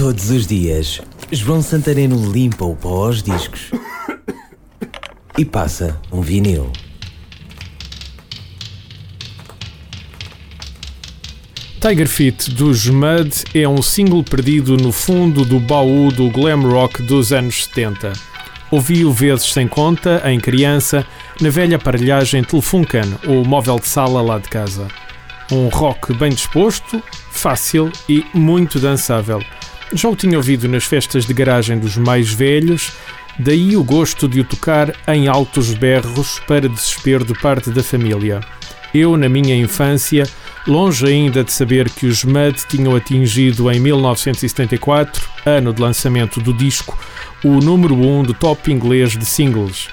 Todos os dias, João Santareno limpa o pó aos discos e passa um vinil. Tiger Feet dos Mud é um single perdido no fundo do baú do glam rock dos anos 70. Ouvi-o vezes sem conta, em criança, na velha aparelhagem Telefunken, o móvel de sala lá de casa. Um rock bem disposto, fácil e muito dançável. Já o tinha ouvido nas festas de garagem dos mais velhos, daí o gosto de o tocar em altos berros para desespero de parte da família. Eu, na minha infância, longe ainda de saber que os Mud tinham atingido em 1974, ano de lançamento do disco, o número 1 um do top inglês de singles.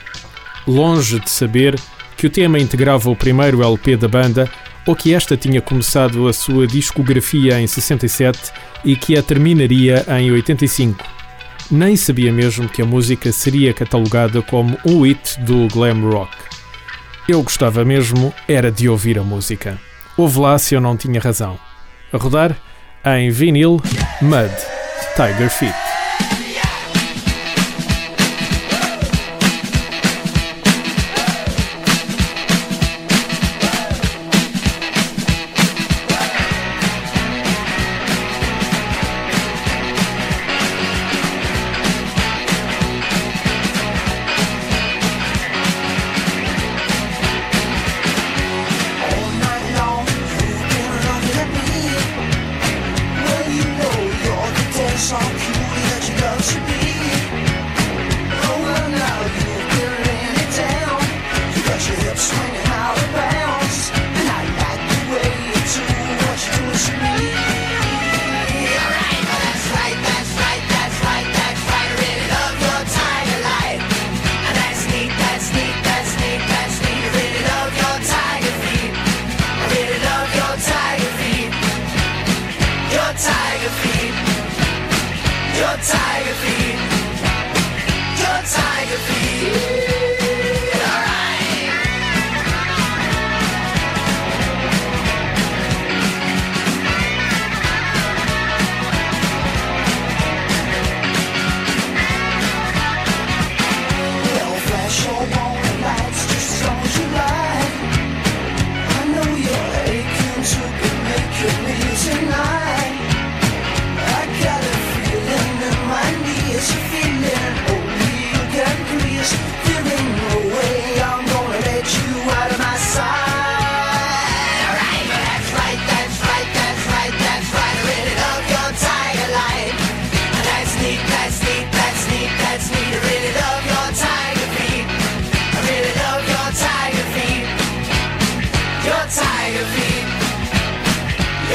Longe de saber que o tema integrava o primeiro LP da banda ou que esta tinha começado a sua discografia em 67 e que a terminaria em 85. Nem sabia mesmo que a música seria catalogada como um hit do glam rock. Eu gostava mesmo era de ouvir a música. Ouve lá se eu não tinha razão. A rodar em vinil Mud Tiger Feet.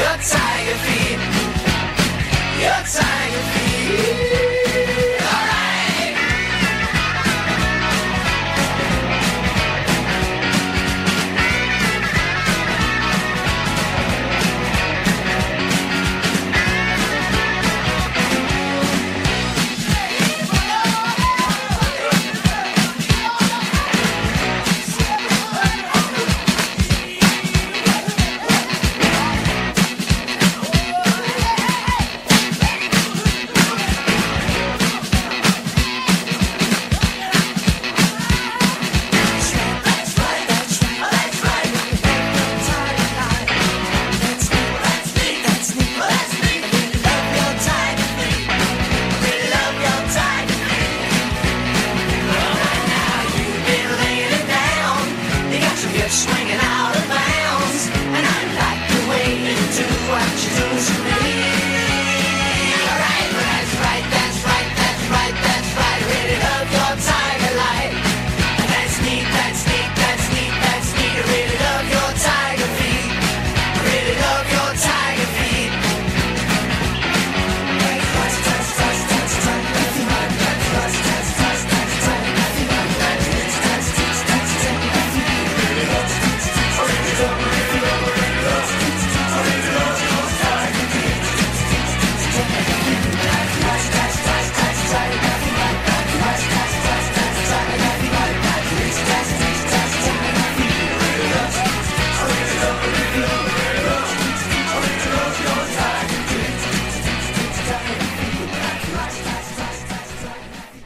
Your tiger feet. Your tiger feet. eyes.